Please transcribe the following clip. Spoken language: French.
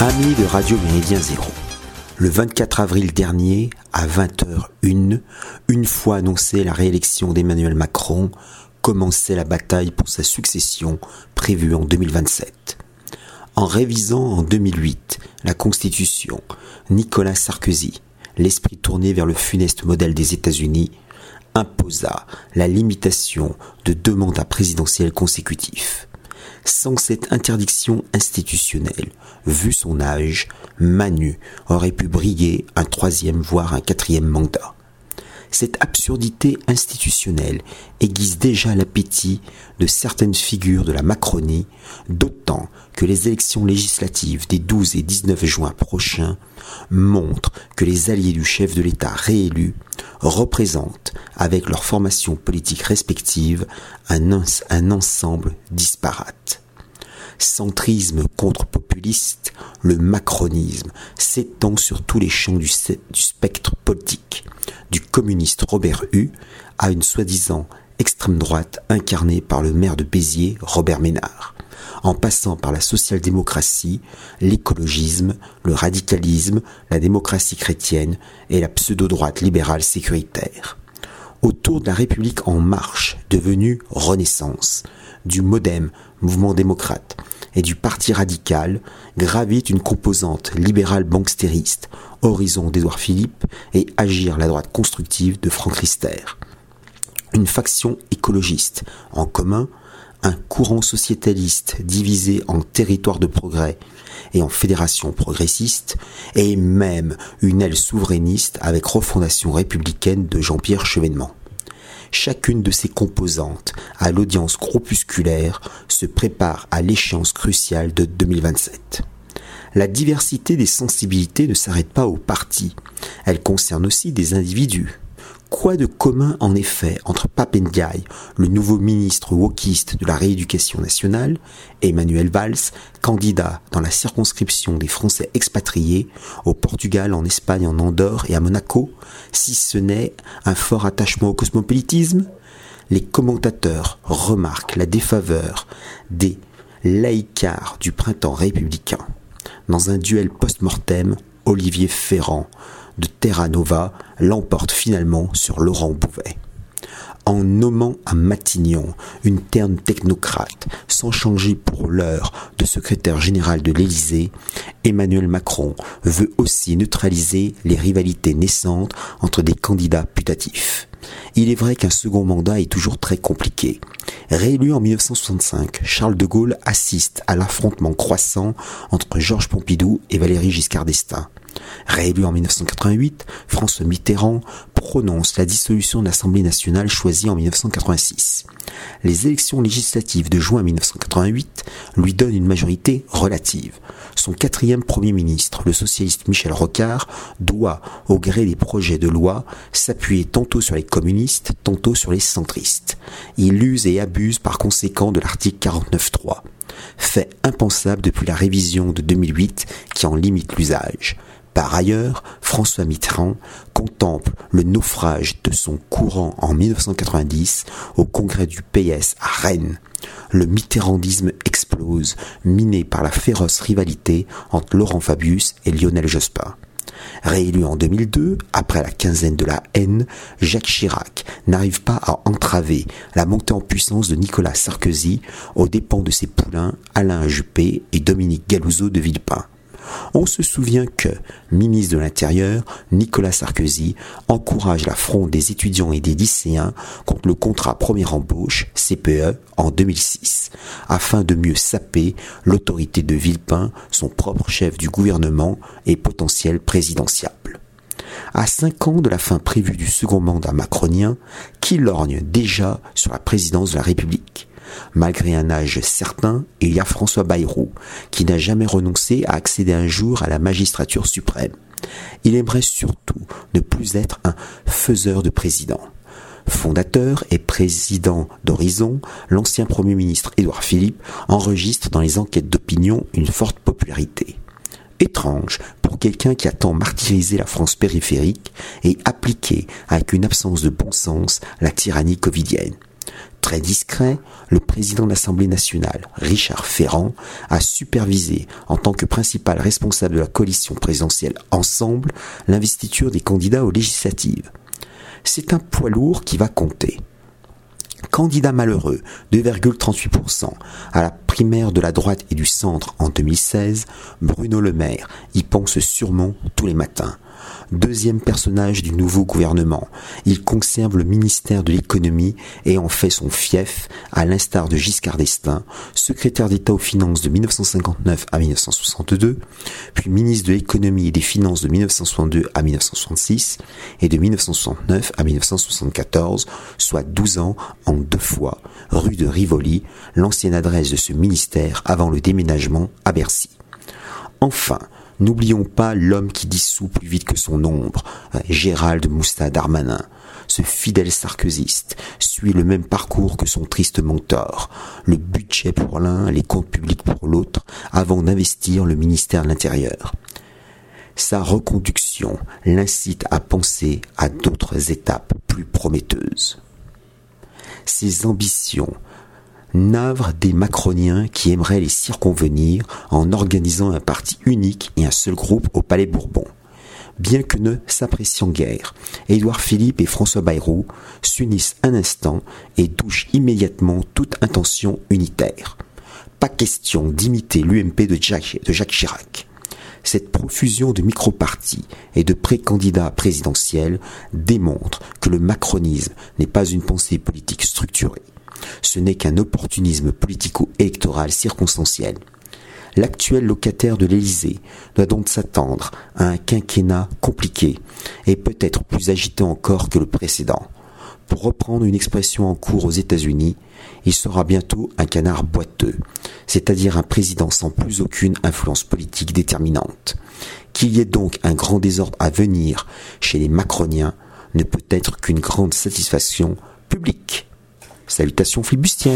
Amis de Radio Méridien Zéro, le 24 avril dernier, à 20h01, une fois annoncée la réélection d'Emmanuel Macron, commençait la bataille pour sa succession prévue en 2027. En révisant en 2008 la Constitution, Nicolas Sarkozy, l'esprit tourné vers le funeste modèle des États-Unis, imposa la limitation de deux mandats présidentiels consécutifs. Sans cette interdiction institutionnelle, vu son âge, Manu aurait pu briller un troisième voire un quatrième mandat. Cette absurdité institutionnelle aiguise déjà l'appétit de certaines figures de la Macronie, d'autant que les élections législatives des 12 et 19 juin prochains montrent que les alliés du chef de l'État réélu représentent, avec leurs formations politiques respectives, un, un ensemble disparate. Centrisme contre populiste, le macronisme s'étend sur tous les champs du, du, spectre politique, du communiste Robert Hue à une soi-disant extrême droite incarnée par le maire de Béziers, Robert Ménard, en passant par la social-démocratie, l'écologisme, le radicalisme, la démocratie chrétienne et la pseudo-droite libérale sécuritaire. Autour de la République en marche, devenue Renaissance, du Modem, mouvement démocrate, et du Parti radical gravite une composante libérale bankstériste, Horizon d'Édouard Philippe et Agir la droite constructive de Franck Rister. Une faction écologiste, en commun, un courant sociétaliste divisé en territoires de progrès et en fédération progressiste, et même une aile souverainiste avec refondation républicaine de Jean-Pierre Chevènement chacune de ces composantes à l'audience groupusculaire se prépare à l'échéance cruciale de 2027. La diversité des sensibilités ne s'arrête pas aux partis, elle concerne aussi des individus. Quoi de commun en effet entre Papendiaï, le nouveau ministre wokiste de la rééducation nationale, et Emmanuel Valls, candidat dans la circonscription des Français expatriés au Portugal, en Espagne, en Andorre et à Monaco, si ce n'est un fort attachement au cosmopolitisme? Les commentateurs remarquent la défaveur des laïcars du printemps républicain. Dans un duel post-mortem, Olivier Ferrand de Terra Nova l'emporte finalement sur Laurent Bouvet. En nommant à Matignon une terne technocrate, sans changer pour l'heure de secrétaire général de l'Élysée, Emmanuel Macron veut aussi neutraliser les rivalités naissantes entre des candidats putatifs. Il est vrai qu'un second mandat est toujours très compliqué. Réélu en 1965, Charles de Gaulle assiste à l'affrontement croissant entre Georges Pompidou et Valéry Giscard d'Estaing. Réélu en 1988, François Mitterrand prononce la dissolution de l'Assemblée nationale choisie en 1986. Les élections législatives de juin 1988 lui donnent une majorité relative. Son quatrième Premier ministre, le socialiste Michel Rocard, doit, au gré des projets de loi, s'appuyer tantôt sur les communistes, tantôt sur les centristes. Il use et abuse par conséquent de l'article 49.3 fait impensable depuis la révision de 2008 qui en limite l'usage. Par ailleurs, François Mitterrand contemple le naufrage de son courant en 1990 au congrès du PS à Rennes. Le mitterrandisme explose, miné par la féroce rivalité entre Laurent Fabius et Lionel Jospin. Réélu en 2002, après la quinzaine de la haine, Jacques Chirac n'arrive pas à entraver la montée en puissance de Nicolas Sarkozy aux dépens de ses poulains Alain Juppé et Dominique Galouzeau de Villepin. On se souvient que, ministre de l'Intérieur, Nicolas Sarkozy encourage la fronde des étudiants et des lycéens contre le contrat première embauche, CPE, en 2006, afin de mieux saper l'autorité de Villepin, son propre chef du gouvernement et potentiel présidentiable. À cinq ans de la fin prévue du second mandat macronien, qui lorgne déjà sur la présidence de la République Malgré un âge certain, il y a François Bayrou, qui n'a jamais renoncé à accéder un jour à la magistrature suprême. Il aimerait surtout ne plus être un faiseur de président. Fondateur et président d'Horizon, l'ancien Premier ministre Édouard Philippe enregistre dans les enquêtes d'opinion une forte popularité. Étrange pour quelqu'un qui a tant martyrisé la France périphérique et appliqué avec une absence de bon sens la tyrannie covidienne Très discret, le président de l'Assemblée nationale, Richard Ferrand, a supervisé, en tant que principal responsable de la coalition présidentielle Ensemble, l'investiture des candidats aux législatives. C'est un poids lourd qui va compter. Candidat malheureux, 2,38% à la primaire de la droite et du centre en 2016, Bruno Le Maire y pense sûrement tous les matins deuxième personnage du nouveau gouvernement. Il conserve le ministère de l'économie et en fait son fief, à l'instar de Giscard d'Estaing, secrétaire d'État aux finances de 1959 à 1962, puis ministre de l'économie et des finances de 1962 à 1966 et de 1969 à 1974, soit 12 ans en deux fois, rue de Rivoli, l'ancienne adresse de ce ministère avant le déménagement à Bercy. Enfin, N'oublions pas l'homme qui dissout plus vite que son ombre, Gérald Mousta Darmanin. Ce fidèle sarkozyste suit le même parcours que son triste mentor, le budget pour l'un, les comptes publics pour l'autre, avant d'investir le ministère de l'Intérieur. Sa reconduction l'incite à penser à d'autres étapes plus prometteuses. Ses ambitions navre des macroniens qui aimeraient les circonvenir en organisant un parti unique et un seul groupe au Palais Bourbon. Bien que ne s'appréciant guère, Édouard Philippe et François Bayrou s'unissent un instant et douchent immédiatement toute intention unitaire. Pas question d'imiter l'UMP de Jacques Chirac. Cette profusion de micro-partis et de pré-candidats présidentiels démontre que le macronisme n'est pas une pensée politique structurée ce n'est qu'un opportunisme politico-électoral circonstanciel. L'actuel locataire de l'Élysée doit donc s'attendre à un quinquennat compliqué et peut-être plus agité encore que le précédent. Pour reprendre une expression en cours aux États-Unis, il sera bientôt un canard boiteux, c'est-à-dire un président sans plus aucune influence politique déterminante. Qu'il y ait donc un grand désordre à venir chez les macroniens ne peut être qu'une grande satisfaction publique. Salutations flibustières